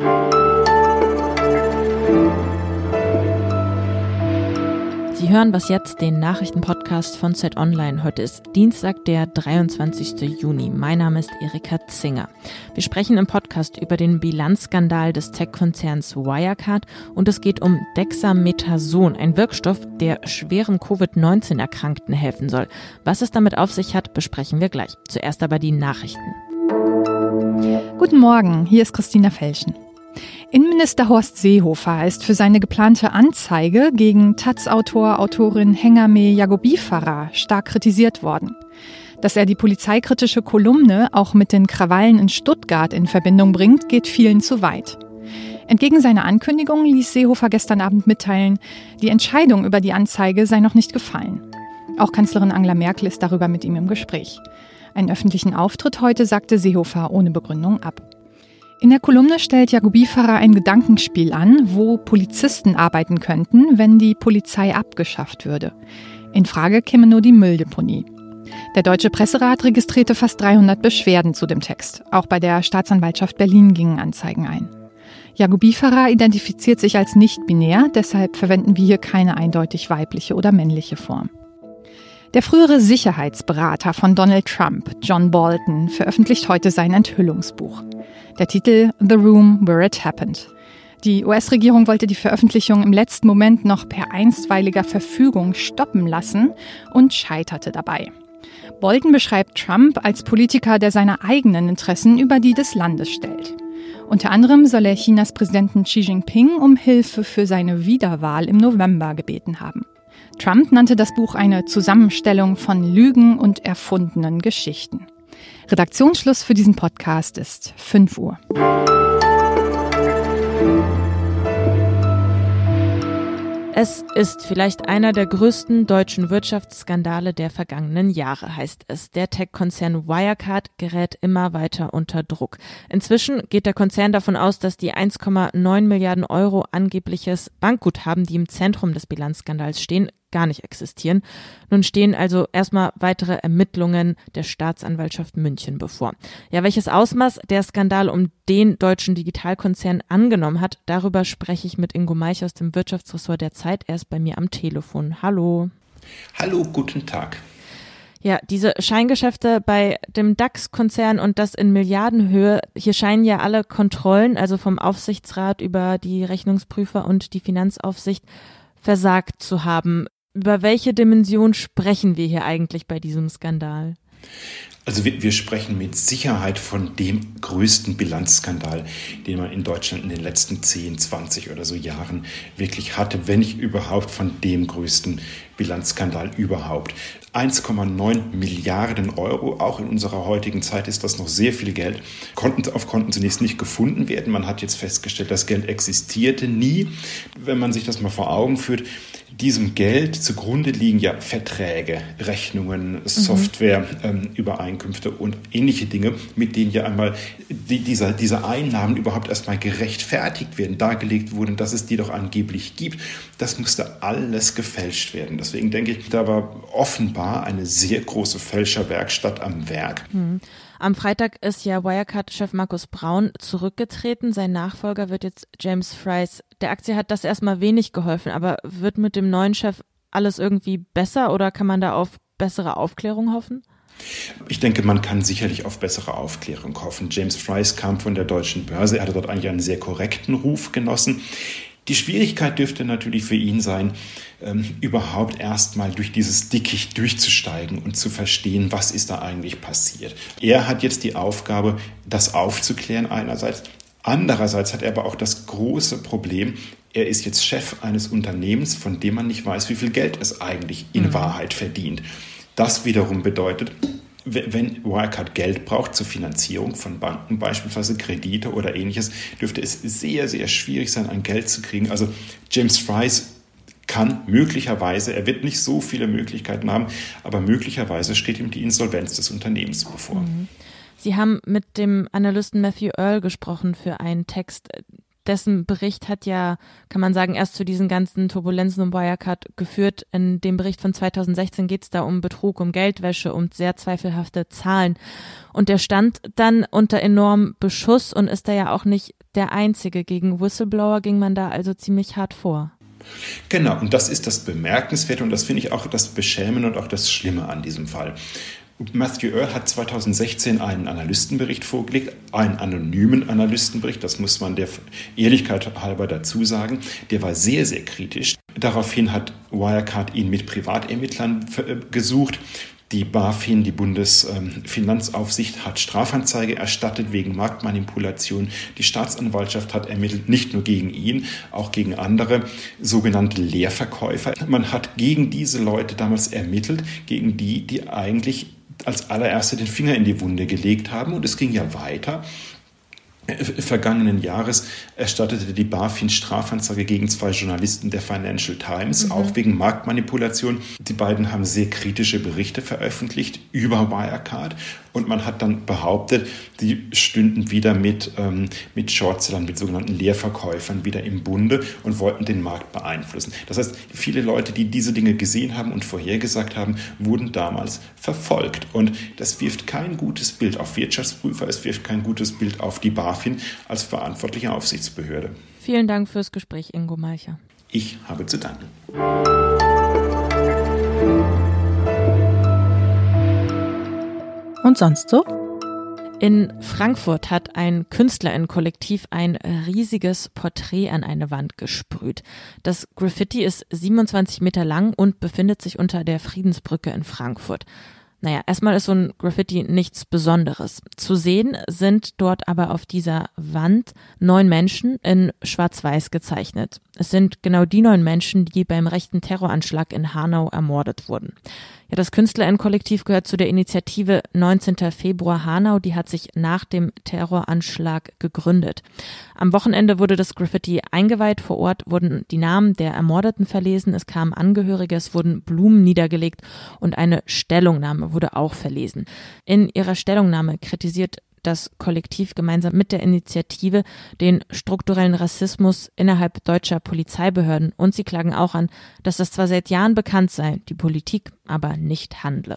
Sie hören was jetzt, den Nachrichtenpodcast von Zeit Online. Heute ist Dienstag, der 23. Juni. Mein Name ist Erika Zinger. Wir sprechen im Podcast über den Bilanzskandal des Tech-Konzerns Wirecard und es geht um Dexamethason, ein Wirkstoff, der schweren Covid-19-Erkrankten helfen soll. Was es damit auf sich hat, besprechen wir gleich. Zuerst aber die Nachrichten. Guten Morgen, hier ist Christina Felschen. Innenminister Horst Seehofer ist für seine geplante Anzeige gegen Taz-Autor, Autorin Hengame Jagobifara stark kritisiert worden. Dass er die polizeikritische Kolumne auch mit den Krawallen in Stuttgart in Verbindung bringt, geht vielen zu weit. Entgegen seiner Ankündigung ließ Seehofer gestern Abend mitteilen, die Entscheidung über die Anzeige sei noch nicht gefallen. Auch Kanzlerin Angela Merkel ist darüber mit ihm im Gespräch. Einen öffentlichen Auftritt heute sagte Seehofer ohne Begründung ab. In der Kolumne stellt Farah ein Gedankenspiel an, wo Polizisten arbeiten könnten, wenn die Polizei abgeschafft würde. In Frage käme nur die Mülldeponie. Der Deutsche Presserat registrierte fast 300 Beschwerden zu dem Text. Auch bei der Staatsanwaltschaft Berlin gingen Anzeigen ein. Farah identifiziert sich als nicht-binär, deshalb verwenden wir hier keine eindeutig weibliche oder männliche Form. Der frühere Sicherheitsberater von Donald Trump, John Bolton, veröffentlicht heute sein Enthüllungsbuch. Der Titel The Room Where It Happened. Die US-Regierung wollte die Veröffentlichung im letzten Moment noch per einstweiliger Verfügung stoppen lassen und scheiterte dabei. Bolton beschreibt Trump als Politiker, der seine eigenen Interessen über die des Landes stellt. Unter anderem soll er Chinas Präsidenten Xi Jinping um Hilfe für seine Wiederwahl im November gebeten haben. Trump nannte das Buch eine Zusammenstellung von Lügen und erfundenen Geschichten. Redaktionsschluss für diesen Podcast ist 5 Uhr. Es ist vielleicht einer der größten deutschen Wirtschaftsskandale der vergangenen Jahre, heißt es. Der Tech-Konzern Wirecard gerät immer weiter unter Druck. Inzwischen geht der Konzern davon aus, dass die 1,9 Milliarden Euro angebliches Bankguthaben, die im Zentrum des Bilanzskandals stehen, gar nicht existieren. Nun stehen also erstmal weitere Ermittlungen der Staatsanwaltschaft München bevor. Ja, welches Ausmaß der Skandal um den deutschen Digitalkonzern angenommen hat, darüber spreche ich mit Ingo Meich aus dem Wirtschaftsressort der Zeit. Er ist bei mir am Telefon. Hallo. Hallo, guten Tag. Ja, diese Scheingeschäfte bei dem DAX-Konzern und das in Milliardenhöhe, hier scheinen ja alle Kontrollen, also vom Aufsichtsrat über die Rechnungsprüfer und die Finanzaufsicht, versagt zu haben. Über welche Dimension sprechen wir hier eigentlich bei diesem Skandal? Also wir, wir, sprechen mit Sicherheit von dem größten Bilanzskandal, den man in Deutschland in den letzten 10, 20 oder so Jahren wirklich hatte, wenn nicht überhaupt von dem größten Bilanzskandal überhaupt. 1,9 Milliarden Euro, auch in unserer heutigen Zeit ist das noch sehr viel Geld, konnten auf Konten zunächst nicht gefunden werden. Man hat jetzt festgestellt, das Geld existierte nie. Wenn man sich das mal vor Augen führt, diesem Geld zugrunde liegen ja Verträge, Rechnungen, mhm. Software, ähm, Übereinkünfte und ähnliche Dinge, mit denen ja einmal die, dieser, diese Einnahmen überhaupt erstmal gerechtfertigt werden, dargelegt wurden, dass es die doch angeblich gibt. Das musste alles gefälscht werden. Deswegen denke ich, da war offenbar eine sehr große Fälscherwerkstatt am Werk. Mhm. Am Freitag ist ja Wirecard-Chef Markus Braun zurückgetreten. Sein Nachfolger wird jetzt James Fries. Der Aktie hat das erstmal wenig geholfen, aber wird mit dem neuen Chef alles irgendwie besser oder kann man da auf bessere Aufklärung hoffen? Ich denke, man kann sicherlich auf bessere Aufklärung hoffen. James Fries kam von der deutschen Börse. Er hatte dort eigentlich einen sehr korrekten Ruf genossen. Die Schwierigkeit dürfte natürlich für ihn sein, ähm, überhaupt erstmal durch dieses Dickicht durchzusteigen und zu verstehen, was ist da eigentlich passiert. Er hat jetzt die Aufgabe, das aufzuklären einerseits. Andererseits hat er aber auch das große Problem, er ist jetzt Chef eines Unternehmens, von dem man nicht weiß, wie viel Geld es eigentlich in mhm. Wahrheit verdient. Das wiederum bedeutet, wenn Wirecard Geld braucht zur Finanzierung von Banken, beispielsweise Kredite oder ähnliches, dürfte es sehr, sehr schwierig sein, an Geld zu kriegen. Also James Fries kann möglicherweise, er wird nicht so viele Möglichkeiten haben, aber möglicherweise steht ihm die Insolvenz des Unternehmens bevor. Mhm. Sie haben mit dem Analysten Matthew Earl gesprochen für einen Text, dessen Bericht hat ja, kann man sagen, erst zu diesen ganzen Turbulenzen um Wirecard geführt. In dem Bericht von 2016 geht es da um Betrug, um Geldwäsche, um sehr zweifelhafte Zahlen. Und der stand dann unter enormem Beschuss und ist da ja auch nicht der einzige. Gegen Whistleblower ging man da also ziemlich hart vor. Genau, und das ist das Bemerkenswerte und das finde ich auch das Beschämende und auch das Schlimme an diesem Fall. Matthew Earl hat 2016 einen Analystenbericht vorgelegt, einen anonymen Analystenbericht, das muss man der Ehrlichkeit halber dazu sagen. Der war sehr, sehr kritisch. Daraufhin hat Wirecard ihn mit Privatermittlern äh, gesucht. Die BaFin, die Bundesfinanzaufsicht, hat Strafanzeige erstattet wegen Marktmanipulation. Die Staatsanwaltschaft hat ermittelt, nicht nur gegen ihn, auch gegen andere sogenannte Leerverkäufer. Man hat gegen diese Leute damals ermittelt, gegen die, die eigentlich als allererste den Finger in die Wunde gelegt haben. Und es ging ja weiter vergangenen Jahres erstattete die BaFin Strafanzeige gegen zwei Journalisten der Financial Times, mhm. auch wegen Marktmanipulation. Die beiden haben sehr kritische Berichte veröffentlicht über Wirecard und man hat dann behauptet, die stünden wieder mit, ähm, mit Shortsellern, mit sogenannten Leerverkäufern wieder im Bunde und wollten den Markt beeinflussen. Das heißt, viele Leute, die diese Dinge gesehen haben und vorhergesagt haben, wurden damals verfolgt. Und das wirft kein gutes Bild auf Wirtschaftsprüfer, es wirft kein gutes Bild auf die BaFin als verantwortliche Aufsichtsbehörde. Vielen Dank fürs Gespräch, Ingo Malcher. Ich habe zu danken. Und sonst so? In Frankfurt hat ein Künstlerinnenkollektiv ein riesiges Porträt an eine Wand gesprüht. Das Graffiti ist 27 Meter lang und befindet sich unter der Friedensbrücke in Frankfurt. Naja, erstmal ist so ein Graffiti nichts Besonderes. Zu sehen sind dort aber auf dieser Wand neun Menschen in Schwarz-Weiß gezeichnet. Es sind genau die neun Menschen, die beim rechten Terroranschlag in Hanau ermordet wurden. Ja, das Künstlerinnenkollektiv gehört zu der Initiative 19. Februar Hanau. Die hat sich nach dem Terroranschlag gegründet. Am Wochenende wurde das Graffiti eingeweiht. Vor Ort wurden die Namen der Ermordeten verlesen. Es kamen Angehörige, es wurden Blumen niedergelegt und eine Stellungnahme wurde auch verlesen. In ihrer Stellungnahme kritisiert das Kollektiv gemeinsam mit der Initiative den strukturellen Rassismus innerhalb deutscher Polizeibehörden und sie klagen auch an, dass das zwar seit Jahren bekannt sei, die Politik aber nicht handle.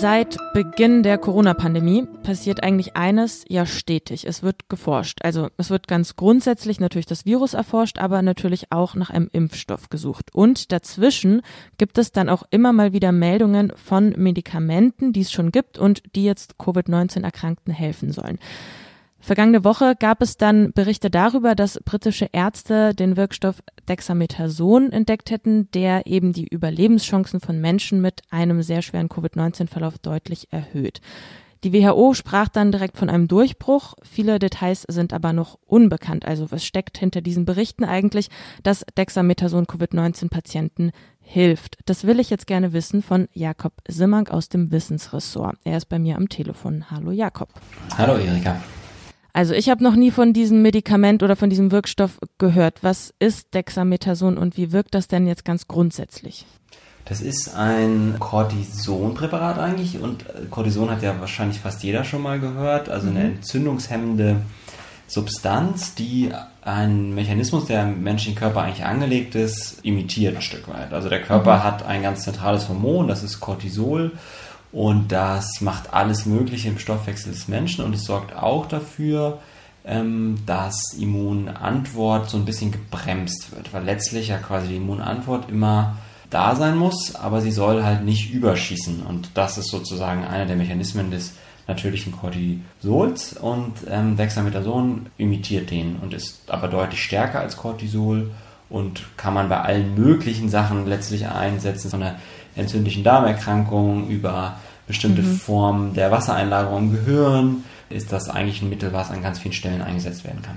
Seit Beginn der Corona-Pandemie passiert eigentlich eines ja stetig. Es wird geforscht. Also es wird ganz grundsätzlich natürlich das Virus erforscht, aber natürlich auch nach einem Impfstoff gesucht. Und dazwischen gibt es dann auch immer mal wieder Meldungen von Medikamenten, die es schon gibt und die jetzt Covid-19-Erkrankten helfen sollen. Vergangene Woche gab es dann Berichte darüber, dass britische Ärzte den Wirkstoff Dexamethason entdeckt hätten, der eben die Überlebenschancen von Menschen mit einem sehr schweren Covid-19-Verlauf deutlich erhöht. Die WHO sprach dann direkt von einem Durchbruch. Viele Details sind aber noch unbekannt. Also was steckt hinter diesen Berichten eigentlich, dass Dexamethason Covid-19-Patienten hilft? Das will ich jetzt gerne wissen von Jakob Simmank aus dem Wissensressort. Er ist bei mir am Telefon. Hallo Jakob. Hallo Erika. Also ich habe noch nie von diesem Medikament oder von diesem Wirkstoff gehört. Was ist Dexamethason und wie wirkt das denn jetzt ganz grundsätzlich? Das ist ein Cortisonpräparat eigentlich und äh, Cortison hat ja wahrscheinlich fast jeder schon mal gehört, also eine mhm. entzündungshemmende Substanz, die einen Mechanismus, der im menschlichen Körper eigentlich angelegt ist, imitiert ein Stück weit. Also der Körper mhm. hat ein ganz zentrales Hormon, das ist Cortisol und das macht alles Mögliche im Stoffwechsel des Menschen und es sorgt auch dafür, ähm, dass Immunantwort so ein bisschen gebremst wird, weil letztlich ja quasi die Immunantwort immer da sein muss, aber sie soll halt nicht überschießen. Und das ist sozusagen einer der Mechanismen des natürlichen Cortisols und ähm, Dexamethason imitiert den und ist aber deutlich stärker als Cortisol und kann man bei allen möglichen Sachen letztlich einsetzen, von der entzündlichen Darmerkrankung über bestimmte mhm. Formen der Wassereinlagerung im Gehirn, ist das eigentlich ein Mittel, was an ganz vielen Stellen eingesetzt werden kann.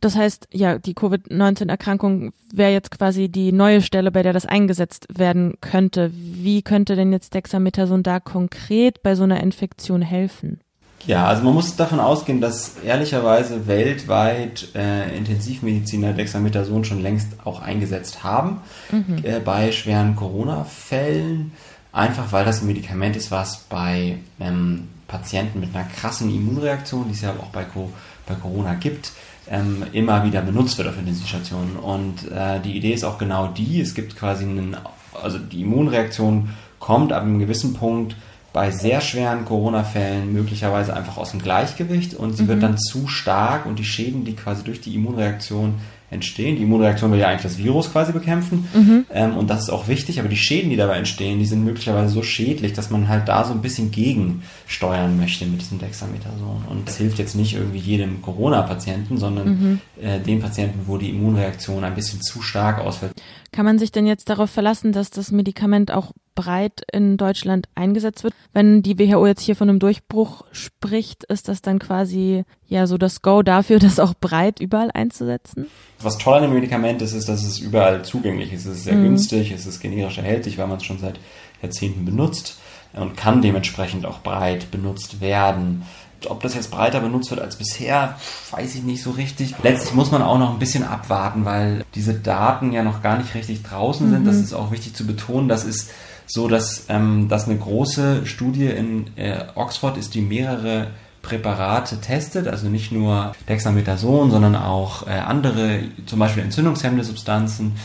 Das heißt, ja, die Covid-19-Erkrankung wäre jetzt quasi die neue Stelle, bei der das eingesetzt werden könnte. Wie könnte denn jetzt Dexamethason da konkret bei so einer Infektion helfen? Ja, also man muss davon ausgehen, dass ehrlicherweise weltweit äh, Intensivmediziner Dexamethason schon längst auch eingesetzt haben mhm. äh, bei schweren Corona-Fällen. Einfach weil das ein Medikament ist, was bei ähm, Patienten mit einer krassen Immunreaktion, die es ja auch bei, Co bei Corona gibt, ähm, immer wieder benutzt wird auf Intensivstationen. Und äh, die Idee ist auch genau die, es gibt quasi einen, also die Immunreaktion kommt ab einem gewissen Punkt bei sehr schweren Corona-Fällen möglicherweise einfach aus dem Gleichgewicht und sie mhm. wird dann zu stark und die Schäden, die quasi durch die Immunreaktion entstehen. Die Immunreaktion will ja eigentlich das Virus quasi bekämpfen mhm. ähm, und das ist auch wichtig, aber die Schäden, die dabei entstehen, die sind möglicherweise so schädlich, dass man halt da so ein bisschen gegensteuern möchte mit diesem Dexamethason. Und das hilft jetzt nicht irgendwie jedem Corona-Patienten, sondern mhm. äh, den Patienten, wo die Immunreaktion ein bisschen zu stark ausfällt. Kann man sich denn jetzt darauf verlassen, dass das Medikament auch breit in Deutschland eingesetzt wird. Wenn die WHO jetzt hier von einem Durchbruch spricht, ist das dann quasi ja so das Go dafür, das auch breit überall einzusetzen? Was toll an dem Medikament ist, ist, dass es überall zugänglich ist. Es ist sehr mhm. günstig, es ist generisch erhältlich, weil man es schon seit Jahrzehnten benutzt und kann dementsprechend auch breit benutzt werden. Ob das jetzt breiter benutzt wird als bisher, weiß ich nicht so richtig. Letztlich muss man auch noch ein bisschen abwarten, weil diese Daten ja noch gar nicht richtig draußen sind. Mhm. Das ist auch wichtig zu betonen. Das ist so dass ähm, das eine große Studie in äh, Oxford ist, die mehrere Präparate testet, also nicht nur Dexamethason, sondern auch äh, andere, zum Beispiel entzündungshemmende Substanzen.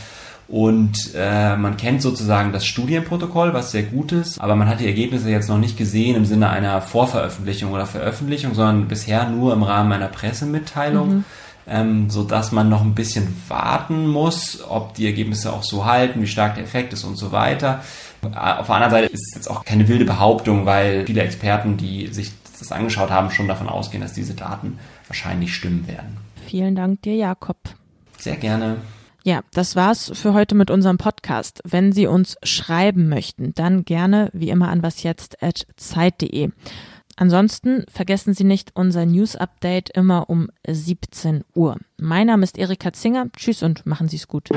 Und äh, man kennt sozusagen das Studienprotokoll, was sehr gut ist, aber man hat die Ergebnisse jetzt noch nicht gesehen im Sinne einer Vorveröffentlichung oder Veröffentlichung, sondern bisher nur im Rahmen einer Pressemitteilung. Mhm. Ähm, so dass man noch ein bisschen warten muss, ob die Ergebnisse auch so halten, wie stark der Effekt ist und so weiter. Auf der anderen Seite ist es jetzt auch keine wilde Behauptung, weil viele Experten, die sich das angeschaut haben, schon davon ausgehen, dass diese Daten wahrscheinlich stimmen werden. Vielen Dank dir, Jakob. Sehr gerne. Ja, das war's für heute mit unserem Podcast. Wenn Sie uns schreiben möchten, dann gerne wie immer an wasjetzt@zeit.de. Ansonsten vergessen Sie nicht unser News Update immer um 17 Uhr. Mein Name ist Erika Zinger. Tschüss und machen Sie es gut.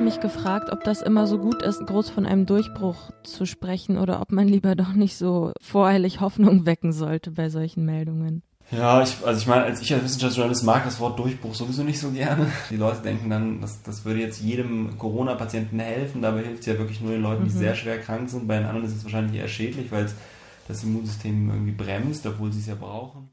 mich gefragt, ob das immer so gut ist, groß von einem Durchbruch zu sprechen oder ob man lieber doch nicht so voreilig Hoffnung wecken sollte bei solchen Meldungen. Ja, ich, also ich meine, als ich als Wissenschaftsjournalist mag das Wort Durchbruch sowieso nicht so gerne. Die Leute denken dann, das, das würde jetzt jedem Corona-Patienten helfen. Dabei hilft es ja wirklich nur den Leuten, die mhm. sehr schwer krank sind. Bei den anderen ist es wahrscheinlich eher schädlich, weil es das Immunsystem irgendwie bremst, obwohl sie es ja brauchen.